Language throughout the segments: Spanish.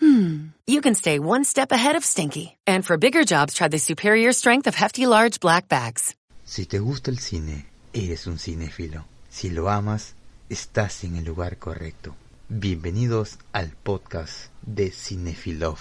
hmm, you can stay one step ahead of stinky. And for bigger jobs, try the superior strength of Hefty Large Black Bags. Si te gusta el cine, eres un cinéfilo. Si lo amas, estás en el lugar correcto. Bienvenidos al podcast de Cinefilov.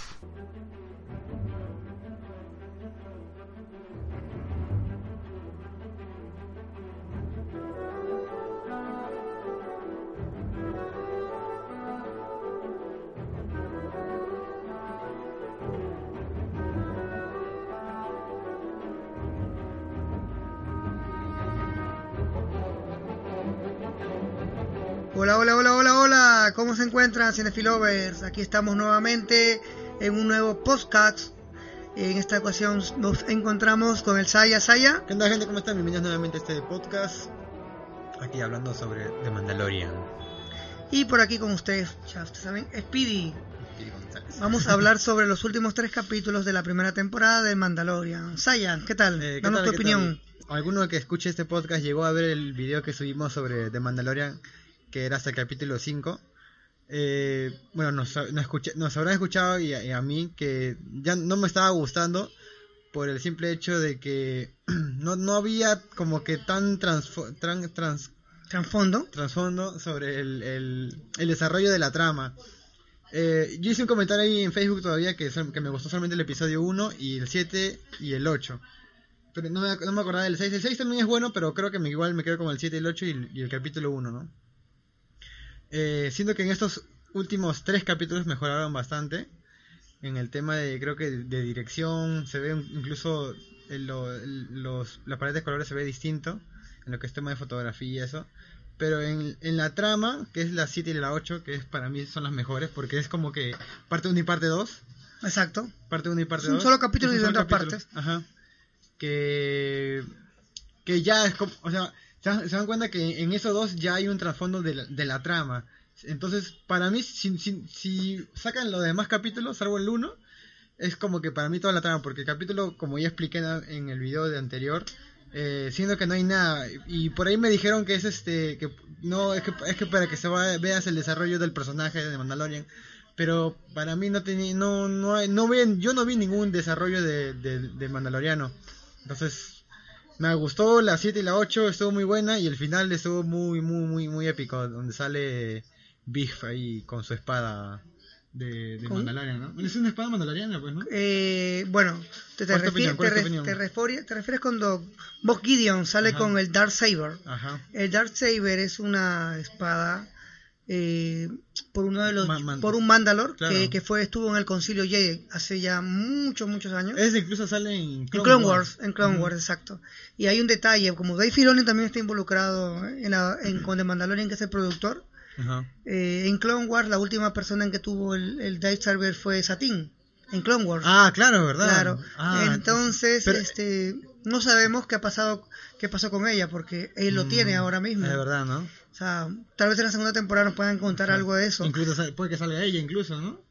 ¿Cómo se encuentran, Cinefilovers? Aquí estamos nuevamente en un nuevo podcast. En esta ocasión nos encontramos con el Saya Saya. ¿Qué onda gente? ¿Cómo están? Bienvenidos nuevamente a este podcast. Aquí hablando sobre The Mandalorian. Y por aquí con ustedes, ya ustedes saben, Speedy. Speedy. Vamos a hablar sobre los últimos tres capítulos de la primera temporada de Mandalorian. Saya, ¿qué tal? Eh, ¿qué Danos tal, tu opinión. tal? ¿Alguno que escuche este podcast llegó a ver el video que subimos sobre The Mandalorian, que era hasta el capítulo 5? Eh, bueno, nos, nos, escuché- nos habrán escuchado y a, y a mí que ya no me estaba gustando por el simple hecho de que no, no había como que tan transfo- tran- trans, trasfondo sobre el, el, el desarrollo de la trama. Eh, yo hice un comentario ahí en Facebook todavía que, me gustó solamente el episodio 1 y el 7 y el 8. Pero no me, no me acordaba del 6. El 6 también es bueno, pero creo que me, igual me quedo con el 7 y el 8 y, el- y el capítulo 1, ¿no? Eh, siento que en estos últimos tres capítulos mejoraron bastante. En el tema de, creo que de dirección, se ve incluso en lo- el- los, la paleta de colores se ve distinto. En lo que es tema de fotografía y eso. Pero en, en la trama, que es la 7 y la 8, que es para mí son las mejores, porque es como que parte 1 y parte 2. Exacto. Parte 1 y parte Es un 2. solo capítulo Es un dividido en solo dos capítulo. Ajá. Que, que ya es como, o sea, se dan, cuenta que en esos dos ya hay un trasfondo de la, trama. Entonces, para mí, si, si, sacan los demás capítulos, salvo el 1, es como que para mí toda la trama, porque el capítulo, como ya expliqué en el video de anterior, eh, siendo que no hay nada, y por ahí me dijeron que es este, que no, es que, es que para que se va- veas el desarrollo del personaje de Mandalorian, pero para mí no tenía, no, no hay, no ven, yo no vi ningún desarrollo de, de, de Mandaloriano, entonces me gustó la 7 y la 8, estuvo muy buena, y el final estuvo muy, muy, muy, muy épico, donde sale Biff ahí con su espada de, de. Mandalorian, ¿no? Es una espada mandaloriana, pues, ¿no? Eh, bueno, te, te, ¿Cuál es tu refi- opinión? ¿Cuál te re- refieres cuando Bob Gideon sale Ajá. con el Dark Saber. Ajá. El Dark Saber es una espada eh, por uno de los man- por un Mandalor Claro. que, que fue estuvo en el Concilio Jedi hace ya muchos muchos años. Ese incluso sale en en Clone, Wars, en Clone. Wars, exacto. Y hay un detalle, como Dave Filoni también está involucrado en, la, en con The Mandalorian, que es el productor. Eh, en Clone Wars, la última persona en que tuvo el, el Dark Saber fue Satin. En Clone Wars. Ah, claro, ¿verdad? Claro. Ah, Entonces, pero- este, no sabemos qué ha pasado, qué pasó con ella, porque él lo Mm, tiene ahora mismo. Es verdad, ¿no? O sea, tal vez en la segunda temporada nos puedan contar algo de eso. Incluso puede que salga ella, incluso, ¿no?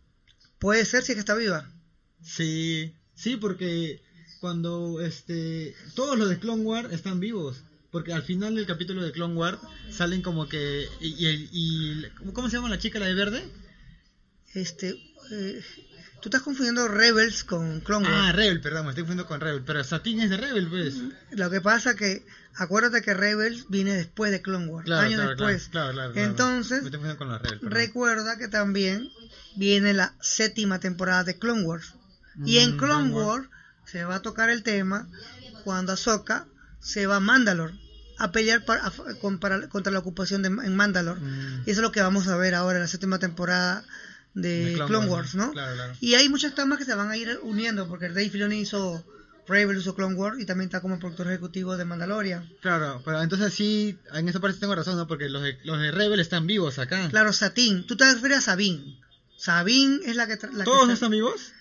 Puede ser si es que está viva. Sí, sí, porque cuando este todos los de Clone Wars están vivos, porque al final del capítulo de Clone Wars salen como que y, y, y- ¿cómo se llama la chica la de verde? Este, eh, tú estás confundiendo Rebels con Clone Wars. Ah, Rebel, perdón, me estoy confundiendo con Rebel, pero Satin es de Rebel, pues. Lo que pasa que, acuérdate que Rebels viene después de Clone Wars, Claro, años claro, después. claro, claro, claro. Entonces, me estoy confundiendo con los Rebel. perdón. recuerda que también viene la séptima temporada de Clone Wars. Y en Mm, Clone Wars se va a tocar el tema cuando Ahsoka se va a Mandalore a pelear para- a- con- para- contra la ocupación de, en Mandalore. Mm. Y eso es lo que vamos a ver ahora en la séptima temporada de, De Clone, Clone Wars, ¿no? claro, claro. Y hay muchas tramas que se van a ir uniendo, porque Dave Filoni hizo Rebels, hizo Clone Wars y también está como productor ejecutivo de Mandalorian. Claro, pero entonces sí, en esa parte tengo razón, ¿no? Porque los de, los de Rebel están vivos acá. Claro, Satín. Tú te refieres a Sabine. Sabine es la que... la que ¿Todos está- están vivos?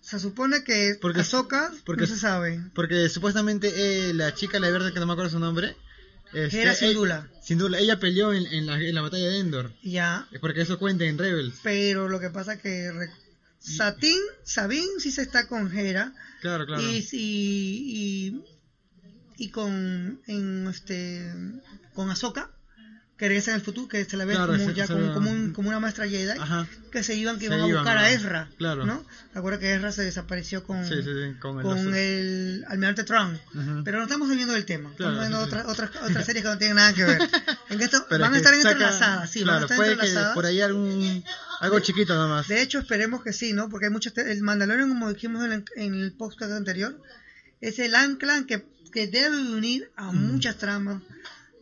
Se supone que Porque- Ahsoka porque- no se sabe. Porque supuestamente eh, la chica, la verde, que no me acuerdo su nombre. Este, Era eh, Syndulla. Syndulla, ella peleó en, en la, en la batalla de Endor. Ya, Porque eso cuenta en Rebels. pero lo que pasa que re- Satín, Sabine sí se está con Hera Claro, claro. y, y, y, y con en este con Ahsoka que regresa en el futuro que se la ve Claro, como se- ya se como, un- como una maestra Jedi Ajá. que se iban que iban a buscar a- a Ezra claro. ¿no? ¿te acuerdas que Ezra se desapareció con Sí, sí, sí, con el con el almirante Trump pero no estamos saliendo del tema Claro, estamos viendo otras otras otras series que no tienen nada que ver en esto van a que estar saca- entrelazadas sí van a estar puede entrelazadas que por ahí algún algo chiquito nomás. de hecho, esperemos que sí, ¿no? Porque hay muchos. El Mandalorian, como dijimos en el, en el podcast anterior, es el ancla que, que debe unir a Mm. muchas tramas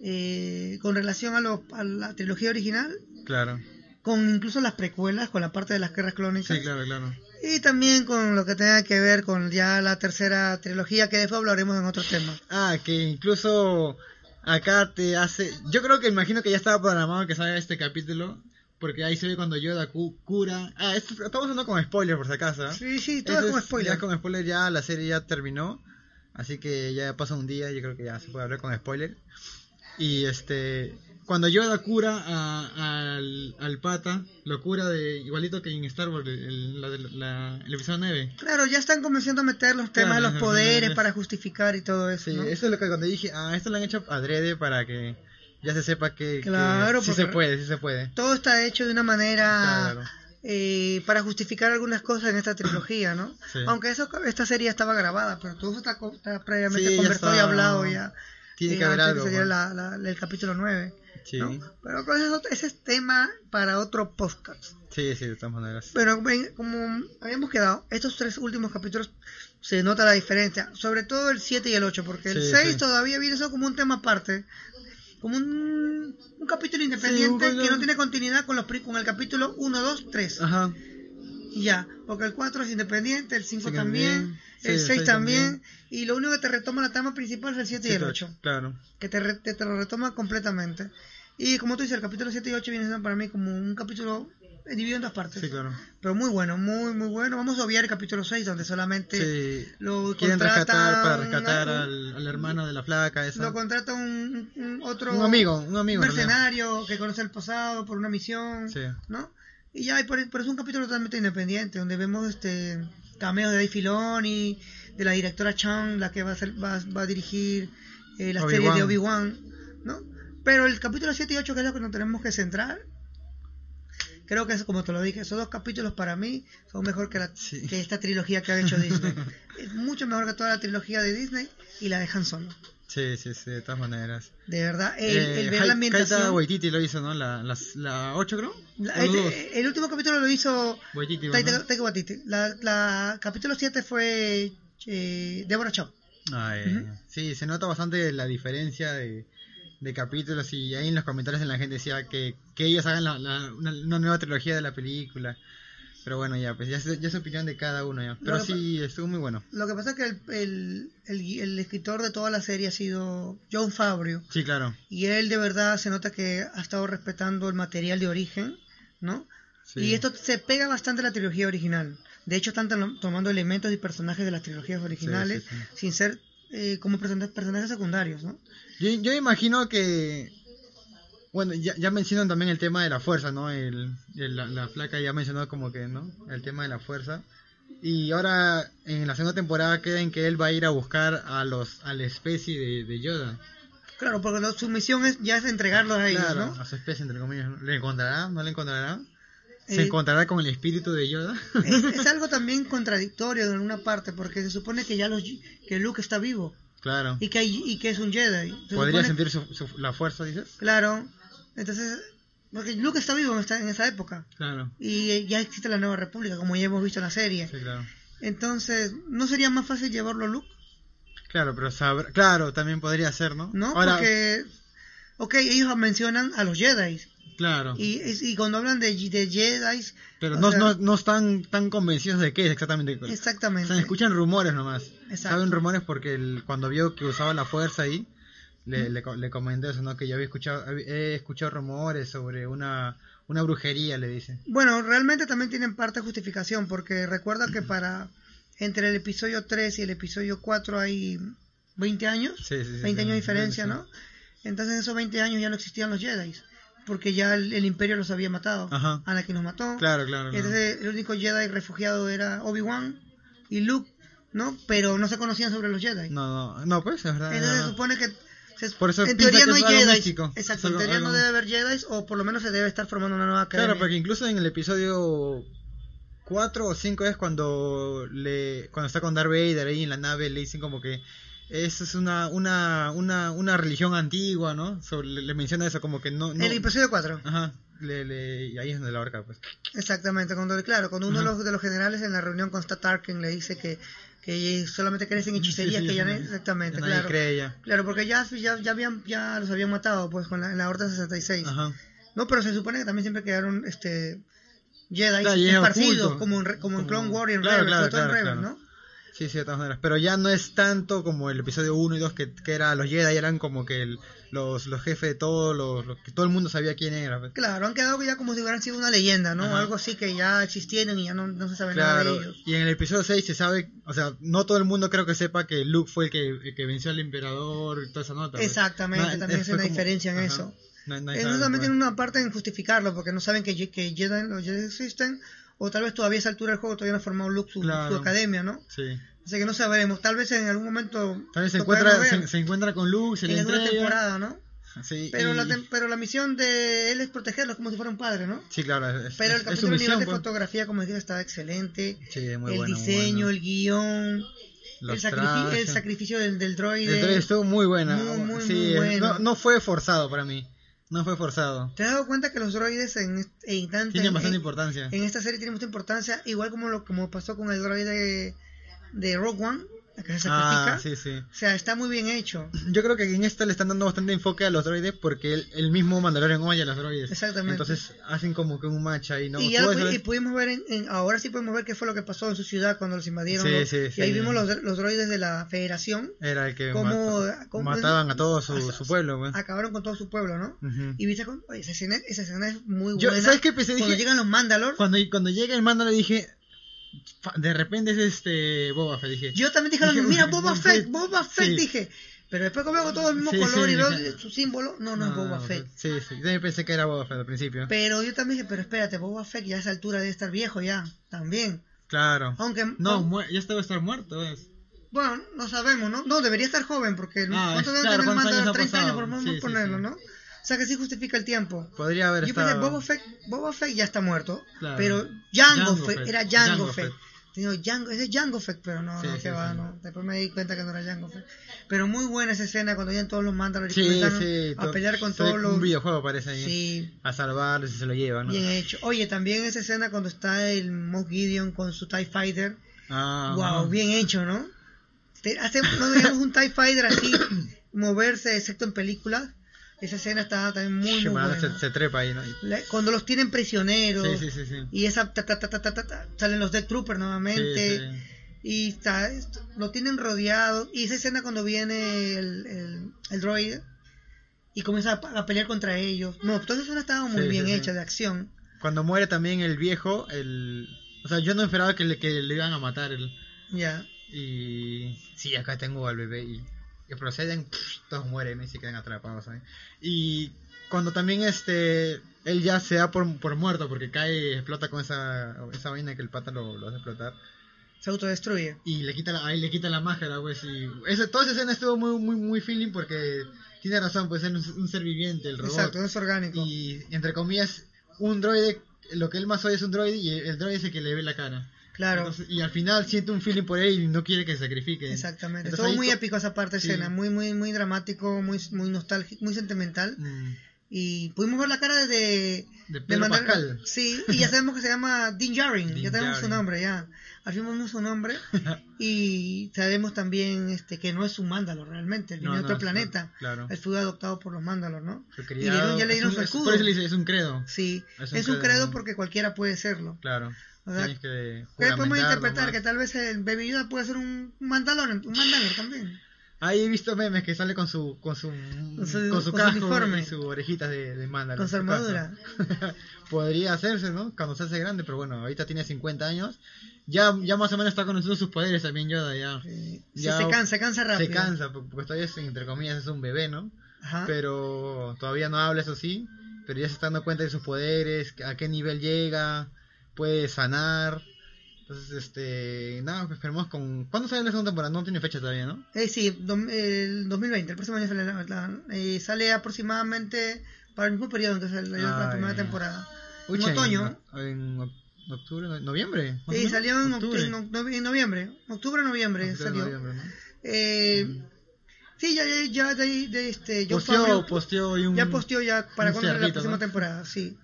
eh, con relación a, lo- a la trilogía original, Claro. con incluso las precuelas, con la parte de las guerras clónicas. Sí, claro, claro. Y también con lo que tenga que ver con ya la tercera trilogía, que después hablaremos en otros temas. Ah, que incluso acá te hace... Yo creo que imagino que ya estaba programado que salga este capítulo. Porque ahí se ve cuando Yoda cu- cura... Ah, esto, estamos hablando con spoiler por si acaso. ¿eh? Sí, sí, todo es es- spoiler. Ya con spoiler ya la serie ya terminó. Así que ya pasa un día, yo creo que ya se puede hablar con spoiler. Y este, cuando Yoda cura a- al, al pata, lo cura de igualito que en Star Wars, el, la- la- el episodio 9. Claro, ya están comenzando a meter los temas Claro, de los poderes para justificar y todo eso. Sí, ¿no? eso es lo que cuando dije, ah, esto lo han hecho adrede para que ya se sepa que, que Claro, sí porque- se puede, sí se puede. todo está hecho de una manera Claro. eh, para justificar algunas cosas en esta trilogía, ¿no? Sí. Aunque eso, esta serie estaba grabada, pero todo eso está, está previamente Sí, conversado y hablado ya. Tiene que haber algo. pues. la- la- el capítulo 9. Sí. ¿no? Pero eso- ese es tema para otro podcast. sí, sí, de todas maneras. Pero como habíamos quedado, estos tres últimos capítulos se nota la diferencia, sobre todo el 7 y el 8, porque el Sí, 6 sí. todavía viene eso como un tema aparte, como un, un capítulo independiente un- que no tiene continuidad con, los, con el capítulo 1, 2, 3. Ajá. Y ya, porque el 4 es independiente, el 5 Sí, también. Sí, el el 6 seis también, también. y lo único que te retoma la trama principal es el 7 y el Siete, 8, Claro. que te, te, te lo retoma completamente. Y como tú dices, el capítulo 7 y 8 viene siendo para mí como un capítulo dividido en dos partes. Sí, claro. Pero muy bueno, muy, muy bueno. Vamos a obviar el capítulo 6, donde solamente Sí. lo Quieren rescatar para rescatar al, al hermano de la flaca esa. lo contrata un, un- otro Un amigo, un amigo. mercenario que conoce el pasado por una misión, Sí. ¿no? Y ya, y por, por eso es un capítulo totalmente independiente, donde vemos este cameos de Dave Filoni, de la directora Chan, la que va a, ser, va, va a dirigir eh, la serie de Obi-Wan. ¿no? Pero el capítulo 7 y 8, que es lo que nos tenemos que centrar, creo que es como te lo dije, esos dos capítulos para mí son mejor que, la, Sí. que esta trilogía que ha hecho Disney. es mucho mejor que toda la trilogía de Disney y la de Han Solo. Sí, sí, sí, de todas maneras. De verdad, el, Eh, el ver la ambientación. Waititi lo hizo, ¿no? La, las- la 8 creo. La- el, último capítulo lo hizo Waititi, Taika ¿no? Taika Waititi. La, la capítulo 7 fue eh, Deborah Chow. Ah, eh. Sí, se nota bastante la diferencia de, de capítulos y ahí en los comentarios en la gente decía que, que ellos hagan la, la- una, una nueva trilogía de la película. Pero bueno, ya, pues ya, es- ya es opinión de cada uno ya. Pero sí, estuvo muy bueno. Lo que pasa es que el, el, el, escritor de toda la serie ha sido John Fabrio. Sí, claro. Y él de verdad se nota que ha estado respetando el material de origen, ¿no? Sí. Y esto se pega bastante a la trilogía original. De hecho, están tom- tomando elementos y personajes de las trilogías originales sí, sí. sin ser eh, como person- personajes secundarios, ¿no? Yo, yo imagino que. Bueno, ya, ya mencionan también el tema de la fuerza, ¿no? El, el- la, la flaca ya mencionó como que, ¿no? El tema de la fuerza. Y ahora en la segunda temporada queda en que él va a ir a buscar a los a la especie de, de Yoda. Claro, porque lo- su misión es, ya es entregarlos a ellos, Claro, ¿no? a su especie, entre comillas. ¿no? ¿Le encontrará? ¿No le encontrará? ¿Se Eh, encontrará con el espíritu de Yoda? es, es algo también contradictorio en alguna parte, porque se supone que ya los que Luke está vivo claro. y que hay- y que es un Jedi. Se ¿Podría supone- sentir su, su- la fuerza, dices? Claro. Entonces, porque Luke está vivo en, esa época Claro. y ya existe la Nueva República, como ya hemos visto en la serie. Sí, claro. Entonces, ¿no sería más fácil llevarlo a Luke? Claro, pero sabrá... Claro, también podría ser, ¿no? ¿No? Ahora, Porque, ok, ellos mencionan a los Jedi. claro. Y, y cuando hablan de, de Jedi, Pero o no, sea, no, no están tan convencidos de qué es exactamente. O exactamente. sea, escuchan rumores nomás. Exacto. Saben rumores porque el- cuando vio que usaba la fuerza ahí, le, le, le comenté eso, ¿no? Que yo había escuchado, he escuchado rumores sobre una, una brujería, le dice. Bueno, realmente también tienen parte de justificación, porque recuerda que para entre el episodio 3 y el episodio 4 hay 20 años, Sí, sí, sí, 20 sí, años de diferencia. ¿no? Entonces en esos 20 años ya no existían los Jedi, porque ya el, el imperio los había matado. Ajá. Anakin los mató. Claro, claro. claro. Entonces el único Jedi refugiado era Obi-Wan y Luke, ¿no? Pero no se conocían sobre los Jedi. No, no, no, pues es verdad. Entonces no, se no. supone que se- Por eso en teoría no hay Jedi. Exacto, en teoría no debe haber Jedi o por lo menos se debe estar formando una nueva academia. Claro, porque incluso en el episodio 4 o 5 es cuando le cuando está con Darth Vader ahí en la nave le dicen como que eso es una una una una religión antigua, ¿no? Sobre- le, le menciona eso como que no, no El episodio 4. Ajá, le, le- y ahí es donde la horca pues. Exactamente, cuando, claro, cuando uno de los, de los generales en la reunión con Statarkin le dice que, que solamente creen en hechicería, Sí, sí, que ya sí. exactamente, Que nadie claro. cree ya. Claro, porque ya, ya, ya, habían, ya los habían matado pues con la, en la Horda 66. Ajá. No, pero se supone que también siempre quedaron este Jedi Claro, esparcidos, como en, Re- como en Como- Clone War y en claro, Rebels, claro, sobre todo en Rebels. ¿no? Sí, sí, de todas maneras. Pero ya no es tanto como el episodio 1 y 2 que, que era los Jedi, eran como que el- los, los jefes de todo, los, los- que todo el mundo sabía quién era. pues. Claro, han quedado ya como si hubieran sido una leyenda, ¿no? Ajá. Algo así que ya existieron y ya no, no se sabe nada de ellos. y en el episodio 6 se sabe, o sea, no todo el mundo creo que sepa que Luke fue el que, el que venció al emperador y toda esa nota. pues. Exactamente, No, también es- una como- diferencia en ajá. eso. No- sabe, también pues. tiene una parte en justificarlo, porque no saben que, que Jedi, los Jedi existen, o tal vez todavía a esa altura del juego todavía no ha formado Luke su, Claro. su academia, ¿no? Sí. Así que no sabremos, tal vez en algún momento... Tal vez se encuentra, se, se encuentra con Luke, se en le alguna entrega. temporada, ¿no? Sí, Pero, y- la, pero la misión de él es protegerlos como si fuera un padre, ¿no? Sí, claro. Es, Pero el capítulo nivel de pues. fotografía, como dije, estaba excelente. Sí, muy el bueno, diseño, bueno. el guion, el, Los sacrifi- el sacrificio del, del droide. El trailer estuvo muy buena. Muy, muy, sí, muy bueno. no, no fue forzado para mí. No fue forzado. ¿Te has dado cuenta que los droides en, en, tanto- Tiene en- bastante en- importancia. en esta serie tienen mucha importancia, igual como lo como pasó con el droide de, de Rogue One, la que se sacrifica? Ah, sí, sí. O sea, está muy bien hecho. Yo creo que en esta le están dando bastante enfoque a los droides porque el, el mismo Mandalorian oye a los droides. Exactamente. Entonces hacen como que un match ahí, ¿no? y ya Tú lo ves- pu- y pudimos ver, en, en- ahora sí podemos ver qué fue lo que pasó en su ciudad cuando los invadieron. Sí, los- sí, y sí. ahí vimos los, los droides de la Federación, Era el que cómo- mata- cómo- mataban a todo su, sea, su pueblo, pues. acabaron con todo su pueblo, ¿no? Ujú. Y viste, con- oye, esa escena, esa escena es muy Yo- buena. ¿sabes qué pensé? Cuando Dije- llegan los Mandalor, Cuando, cuando llega el mando le dije, de repente es este Boba Fett, dije. yo también dije, Dije, mira, Boba Fett, Boba Fett, sí. dije. Pero después que veo todo el mismo Sí, color sí, y veo dije- su símbolo, no, no, es Boba Fett. Sí, sí. Yo también pensé que era Boba Fett al principio. Pero yo también dije, pero espérate, Boba Fett ya a esa altura debe estar viejo ya, también. Claro. Aunque, No, mu- ya estaba estar muerto, ¿ves? bueno, no sabemos, ¿no? No, debería estar joven, porque Ah, ¿cuántos es- años claro, años ha 30 años, pasado? por vamos Sí, a sí, ponerlo. ¿no? O sea que sí justifica el tiempo. Podría haber Yo estado. pensé, Boba Fett, Boba Fett ya está muerto, Claro. pero Jango, Jango Fett, Fett, era Jango, Jango Fett. Fett. Digo, Jango, ese es Jango Fett, pero no, Sí, no, sí, que va, sí. no. Después me di cuenta que no era Jango Fett. Pero muy buena esa escena cuando llegan todos los sí. a pelear con todos los... Un videojuego parece ahí. Sí, A salvarlos y se lo llevan, ¿no? bien hecho. Oye, también esa escena cuando está el Moff Gideon con su TIE Fighter. Ah, wow, bien hecho, ¿no? Te- hace, no veíamos un TIE Fighter así moverse, excepto en películas. Esa escena está también muy, muy buena. se, se trepa ahí, ¿no? La- Cuando los tienen prisioneros. Sí, sí, sí. Y esa ta, ta, ta, ta, ta, ta, ta, salen los Death Troopers nuevamente. Y está, est- lo tienen rodeado. Y esa escena cuando viene el, el, el droid y comienza a, a pelear contra ellos. No, toda esa escena estaba muy bien hecha de acción. Cuando muere también el viejo, el... O sea, yo no esperaba que le, que le iban a matar el... Ya. Y... Sí, acá tengo al bebé y... Que proceden, todos mueren y se quedan atrapados, ¿sabes? Y cuando también este... Él ya se da por, por muerto porque cae, explota con esa, esa vaina que el pata lo, lo hace explotar. Se autodestruye. y le quita la, ahí le quita la máscara, pues, y ese, toda esa escena estuvo muy, muy, muy feeling porque tiene razón, pues, es un, un ser viviente, el robot. Exacto, es orgánico. Y, entre comillas, un droide, lo que él más odia es un droide y el droide es el que le ve la cara. Claro, Entonces, y al final siente un feeling por él y no quiere que se sacrifique. exactamente. Entonces, muy co- épico esa parte de Sí. escena. Muy, muy, muy dramático, muy, muy nostálgico, muy sentimental. Mm, Y pudimos ver la cara de, De Pedro Mandal- Pascal. Sí, y ya sabemos que se llama Dean Djarin, Din ya tenemos su nombre ya. Vimos su nombre y sabemos también este que no es un mándalo realmente, él No, viene de no, otro planeta. claro. Él fue adoptado por los mándalos, ¿no? Y le dieron- ya le es dieron un- su es- escudo. Por eso le dice, es un credo. Sí, Es es un un, credo. porque cualquiera puede serlo. Claro. O sea, que ¿Qué podemos interpretar? Que tal vez el Baby Yoda puede ser un Mandalorian, un Mandalor también. Ahí he visto memes que sale con su con su, Con su- con su con casco y sus orejitas de, de Mandalor. Con su armadura. Podría hacerse, ¿no? Cuando se hace grande, pero bueno, ahorita tiene 50 años. Ya, ya más o menos está conociendo sus poderes también Yoda, ya. Sí, Ya se cansa, se cansa rápido. Se cansa, porque porque todavía es, entre comillas, es un bebé, ¿no? Ajá. Pero todavía no habla, eso sí. Pero ya se está dando cuenta de sus poderes, a qué nivel llega, puede sanar. Entonces, este, nada, pues esperemos con... ¿Cuándo sale la segunda temporada? No tiene fecha todavía, ¿no? Eh, sí, el 2020, el próximo año sale, la- la- eh, sale aproximadamente para el mismo periodo en que salió la Ah, primera temporada. En otoño. En, en oc- octubre, no- noviembre. Sí, menos. salió en, oct- Octubre. en noviembre, octubre, noviembre Octubre, salió. noviembre, ¿no? Eh, sí, ya, ya, ya de, de este, Posteó, un... ya posteó ya para cuando la próxima ¿no? temporada, sí.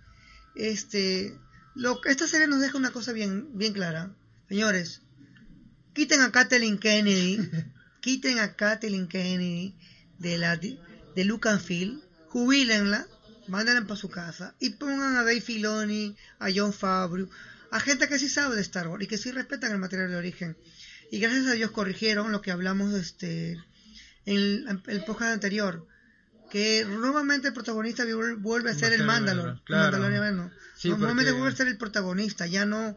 Este, lo, esta serie nos deja una cosa bien, bien clara. Señores, quiten a Kathleen Kennedy, quiten a Kathleen Kennedy de la de Lucasfilm, jubílenla, mándenla para su casa y pongan a Dave Filoni, a John Favreau, a gente que sí sabe de Star Wars y que sí respetan el material de origen. Y gracias a Dios corrigieron lo que hablamos este en el, el podcast anterior, que nuevamente el protagonista vuel- vuelve a ser el Mandalor, Claro. Mandaloriano. Sí, No, nuevamente porque- vuelve a ser el protagonista, ya no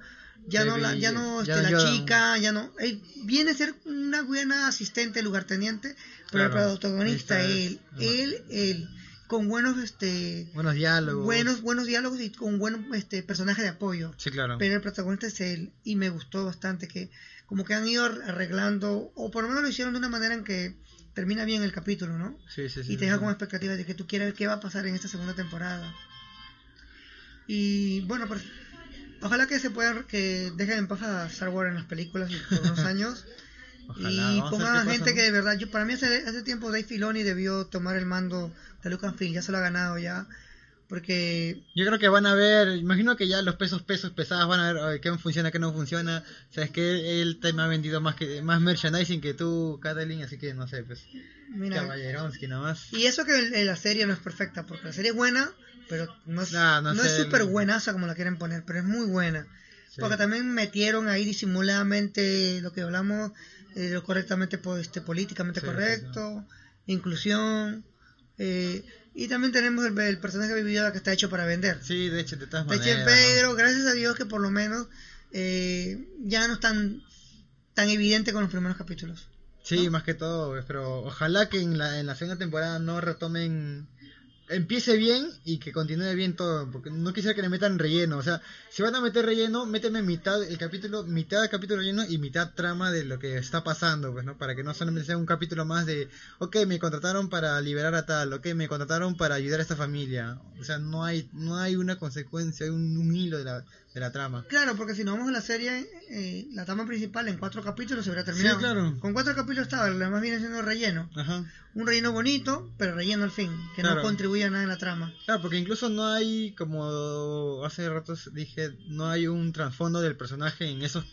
ya no la, ya no Ya este, no la Yoda. chica, ya no él viene a ser una buena asistente, lugarteniente, pero Claro. el protagonista es- él, él, él con buenos este Buenos diálogos. buenos buenos diálogos y con buenos este personajes de apoyo. Sí, claro. Pero el protagonista es él y me gustó bastante que como que han ido arreglando o por lo menos lo hicieron de una manera en que termina bien el capítulo, ¿no? Sí, sí, sí. y te deja sí. con expectativas de que tú quieres ver qué va a pasar en esta segunda temporada. Y bueno, pues ojalá que se puedan que dejen en paz a Star Wars en las películas por unos años Ojalá, y a pongan a gente pasa, que de verdad yo para mí hace, hace tiempo Dave Filoni debió tomar el mando de Lucasfilm, ya se lo ha ganado ya porque Yo creo que van a ver, imagino que ya los pesos pesos pesados van a ver qué funciona, qué no funciona. Sabes que él te me ha vendido más que más merchandising que tú, Kathleen, así que no sé, pues mira Caballeronsky nomás. y eso que el- la serie no es perfecta porque la serie es buena pero no es Nah, no no sé, es el- súper buenaza como la quieren poner pero es muy buena Sí. Porque también metieron ahí disimuladamente lo que hablamos, eh, lo correctamente este, políticamente Sí, sí, correcto, inclusión. eh, y también tenemos el, el personaje de Yoda que está hecho para vender. Sí, de hecho, de todas De maneras. hecho, ¿no? pero gracias a Dios que por lo menos eh, ya no es tan, tan evidente con los primeros capítulos. Sí, más que todo, pero ojalá que en la, en la segunda temporada no retomen, empiece bien y que continúe bien todo, porque no quisiera que le metan relleno, o sea, si van a meter relleno, méteme mitad el capítulo, mitad del capítulo relleno y mitad trama de lo que está pasando, pues, ¿no? Para que no solamente sea un capítulo más de, ok, me contrataron para liberar a tal, ok, me contrataron para ayudar a esta familia, o sea, no hay, no hay una consecuencia, hay un, un hilo de la, de la trama. Claro, porque si nos vamos a la serie, eh, la trama principal en cuatro capítulos se hubiera terminado. Sí, claro. Con cuatro capítulos estaba, lo demás viene siendo relleno. Ajá. Un relleno bonito, pero relleno al fin, que no contribuye a nada en la trama. Claro, porque incluso no hay, como hace ratos dije, no hay un trasfondo del personaje en esos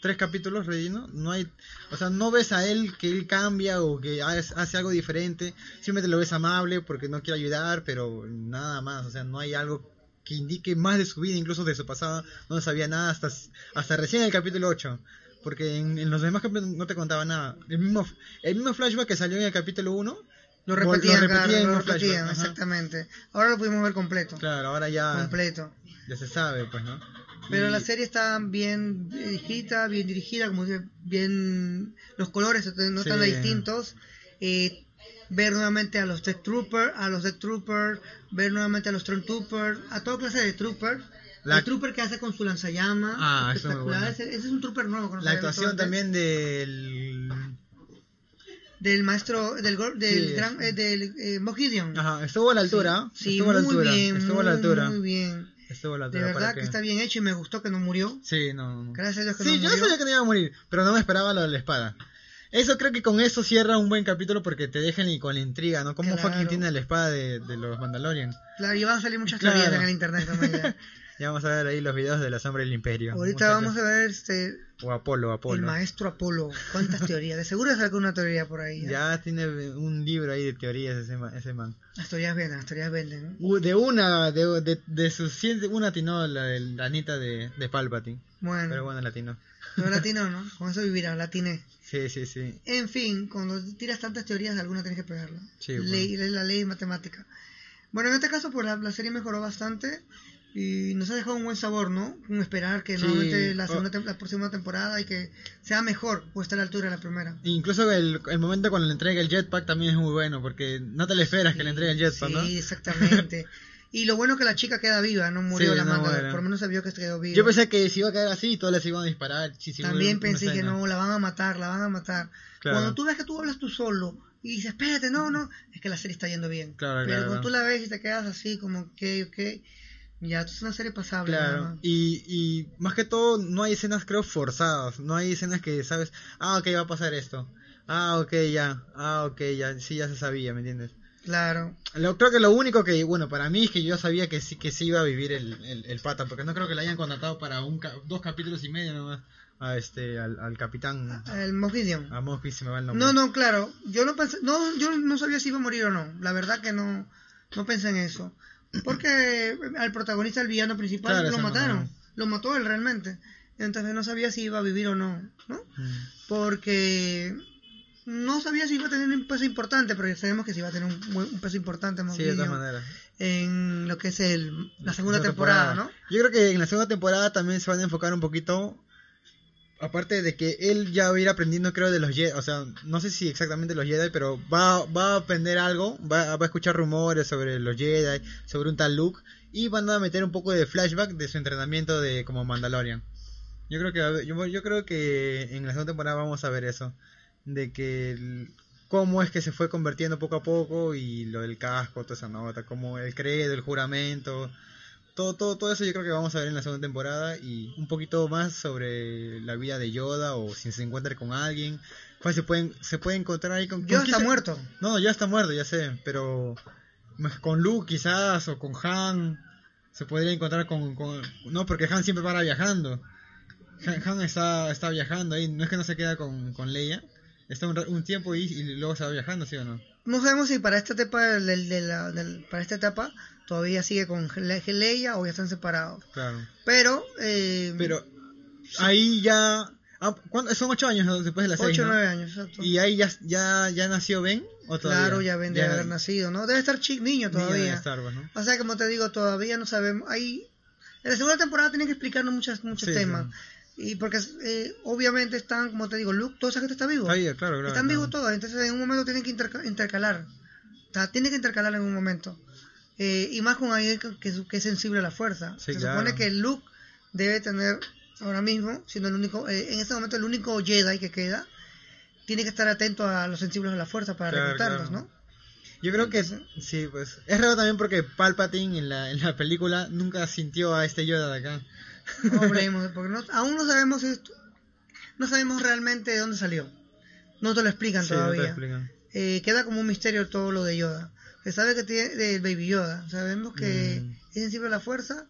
tres capítulos relleno. No hay, o sea, no ves a él que él cambia o que ha- hace algo diferente. Simplemente lo ves amable porque no quiere ayudar, pero nada más. O sea, no hay algo que indique más de su vida, incluso de su pasado. No sabía nada hasta, hasta recién el capítulo 8. Porque en, en los demás capítulos no te contaba nada. El mismo, el mismo flashback que salió en el capítulo 1 Lo Lo repetían, repetían claro, lo repetían, exactamente. Ahora lo pudimos ver completo. Claro, ahora ya, Completo. ya se sabe, pues, ¿no? Pero Y- la serie está bien escrita, bien dirigida, como bien los colores no están distintos. Eh, ver nuevamente a los Death Troopers, a los Death Troopers, ver nuevamente a los Stormtroopers, a toda clase de Troopers. La- El Trooper que hace con su lanzallamas, Ah, muy espectacular. Ese, ese es un Trooper nuevo. no La actuación también del... del maestro del del Sí, gran eh, del eh, Moff Gideon. Ajá, estuvo a la altura. Sí, estuvo a la muy altura. bien, estuvo a la muy, altura. Muy bien. Estuvo a la De altura. verdad ¿para que está bien hecho y me gustó que no murió. Sí, no, no. Gracias a Dios que Sí, no yo murió. sabía que no iba a morir, pero no me esperaba lo de la espada. Eso creo que con eso cierra un buen capítulo porque te dejan y con la intriga, ¿no? ¿Cómo Claro. fucking tiene la espada de, de los Mandalorian? Claro, y van a salir muchas Claro. teorías en el internet también. ya. Vamos a ver ahí los videos de la sombra del imperio. Ahorita vamos a ver este, O Apolo, Apolo. el maestro Apolo. ¿Cuántas teorías? De seguro sacó una teoría por ahí. ¿eh? Ya tiene un libro ahí de teorías ese, ma- ese man. Las teorías venden, las teorías venden. ¿no? De una, de, de, de sus cien, una atinó la, de- la Anita de, de Palpatine. Bueno, Pero bueno, latino. no latino, ¿no? Con eso vivirán, latiné. Sí, sí, sí. En fin, cuando tiras tantas teorías, alguna tienes que pegarla. Sí, bueno. ley, la ley matemática. Bueno, en este caso, pues la, la serie mejoró bastante y nos ha dejado un buen sabor, ¿no? Un esperar que Sí, nuevamente la, segunda, tem- la próxima temporada y que sea mejor o esté a la altura de la primera. Incluso el, el momento cuando le entrega el jetpack también es muy bueno, porque no te le esperas que le entregue el jetpack, sí, ¿no? exactamente. y lo bueno que la chica queda viva, no murió Sí, la no manga, por lo menos se vio que quedó viva. Yo pensé que si iba a caer así y todos les iban a disparar. sí, sí, También pensé que no, la van a matar, la van a matar. Claro. Cuando tú ves que tú hablas tú solo y dices, espérate, no, no, es que la serie está yendo bien. Claro, Pero claro. cuando tú la ves y te quedas así, como, ok, ok, ya, es una serie pasable. nada Claro, más. y, y más que todo no hay escenas creo forzadas, no hay escenas que sabes, ah ok va a pasar esto, ah ok ya, ah ok ya, sí ya se sabía, ¿me entiendes? Claro. Lo, creo que lo único que, bueno, para mí es que yo sabía que sí que sí iba a vivir el, el, el pata, porque no creo que le hayan contratado para un dos capítulos y medio nomás a este, al, al capitán, El Moff Gideon. a Mosby se me va el nombre. No, no, claro. Yo no pensé, no, yo no sabía si iba a morir o no. La verdad que no, no pensé en eso. Porque al protagonista, el villano principal, Claro, lo mataron. no. Lo mató él realmente. Entonces no sabía si iba a vivir o no, ¿no? Mm. Porque no sabía si iba a tener un peso importante, pero ya sabemos que sí iba a tener un, un peso importante Sí, de todas maneras. en lo que es el, la segunda temporada, ¿no? Yo creo que en la segunda temporada también se van a enfocar un poquito, aparte de que él ya va a ir aprendiendo creo de los Jedi, o sea, no sé si exactamente los Jedi, pero va, va a aprender algo, va, va a escuchar rumores sobre los Jedi, sobre un tal Luke, y van a meter un poco de flashback de su entrenamiento de como Mandalorian. Yo creo que yo, yo creo que en la segunda temporada vamos a ver eso, de que cómo es que se fue convirtiendo poco a poco y lo del casco, toda esa nota, como el credo, el juramento, todo, todo, todo eso yo creo que vamos a ver en la segunda temporada y un poquito más sobre la vida de Yoda o si se encuentra con alguien. Pues se pueden, se puede encontrar ahí con... Yoda está se- muerto. No, ya está muerto, ya sé, pero con Luke quizás o con Han se podría encontrar con... con- no, porque Han siempre para viajando. Han, Han está, está viajando ahí, no es que no se queda con, con Leia. Está un, un tiempo y, y luego se va viajando, ¿sí o no? No sabemos si para esta etapa del- de la- del- para esta etapa todavía sigue con Le- Leia o ya están separados. Claro. Pero, eh, Pero ahí ya... ah, ¿cuánto- Son ocho años después de la serie, 8 o. 9 años, exacto. ¿Y ahí ya, ya, ya nació Ben? ¿O todavía? claro, ya ven de haber nacido, ¿no? Debe estar chico, niño todavía. Star Wars, ¿no? O sea, como te digo, todavía no sabemos. Ahí, en la segunda temporada tienen que explicarnos muchas, muchos Sí, temas. Y porque eh, obviamente están, como te digo, Luke, toda esa gente está vivo. Bien, claro, claro, Están claro. vivos todos, entonces en un momento tienen que interca- intercalar. O sea, tienen que intercalar en un momento. Eh, y más con alguien que, que es- sensible a la fuerza. Sí, Se claro. supone que Luke debe tener, ahora mismo, siendo el único, eh, en este momento el único Jedi que queda, tiene que estar atento a los sensibles a la fuerza para Claro, reclutarlos, claro. ¿no? Yo creo que sí, pues. Es raro también porque Palpatine en la, en la película nunca sintió a este Yoda de acá. No hablemos, porque no- aún no sabemos esto, no sabemos realmente de dónde salió. No te lo explican Sí, no te todavía. explican. Eh, queda como un misterio todo lo de Yoda. Se sabe que tiene del Baby Yoda. Sabemos que Mm. es sensible a la fuerza,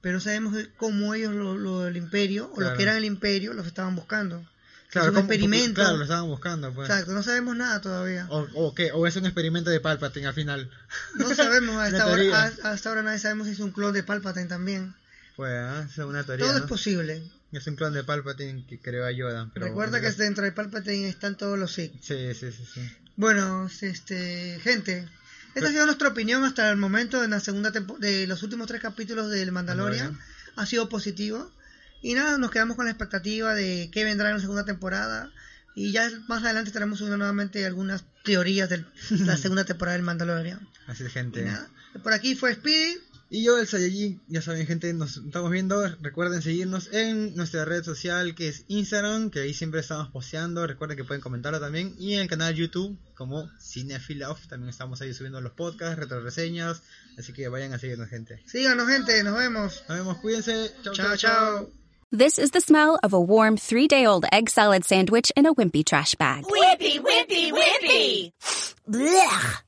pero no sabemos cómo ellos lo, lo del imperio, o lo Claro. que eran el imperio, los estaban buscando. Claro, es un ¿cómo- experimento. Claro, lo estaban buscando, pues. Exacto, no sabemos nada todavía. O, o, qué, o es un experimento de Palpatine al final. No sabemos hasta ahora, a- hasta ahora nadie sabemos si es un clon de Palpatine también. Pues, ah, es una teoría. Todo ¿no? es posible. Es un clon de Palpatine que creó a Yoda. Pero Recuerda que dentro de Palpatine están todos los Sith. Sí, sí, sí. sí. Bueno, este, gente, esta ha sido nuestra opinión hasta el momento en la segunda de los últimos tres capítulos del Mandalorian. Mandalorian. Ha sido positivo. Y nada, nos quedamos con la expectativa de qué vendrá en la segunda temporada. Y ya más adelante estaremos subiendo nuevamente algunas teorías de la segunda temporada del Mandalorian. Así Y gente. nada, por aquí fue Speedy. Y yo, el Saiyajin, ya saben, gente, nos estamos viendo. Recuerden seguirnos en nuestra red social que es Instagram, que ahí siempre estamos posteando. Recuerden que pueden comentarlo también. Y en el canal YouTube, como Cinephile Off, también estamos ahí subiendo los podcasts, retroreseñas. Así que vayan a seguirnos, gente. Síganos, gente, nos vemos. Nos vemos, cuídense. Chao, Chao, chao. This is the smell of a warm three day old egg salad sandwich in a wimpy trash bag. Whippy, whippy, whippy. Blech.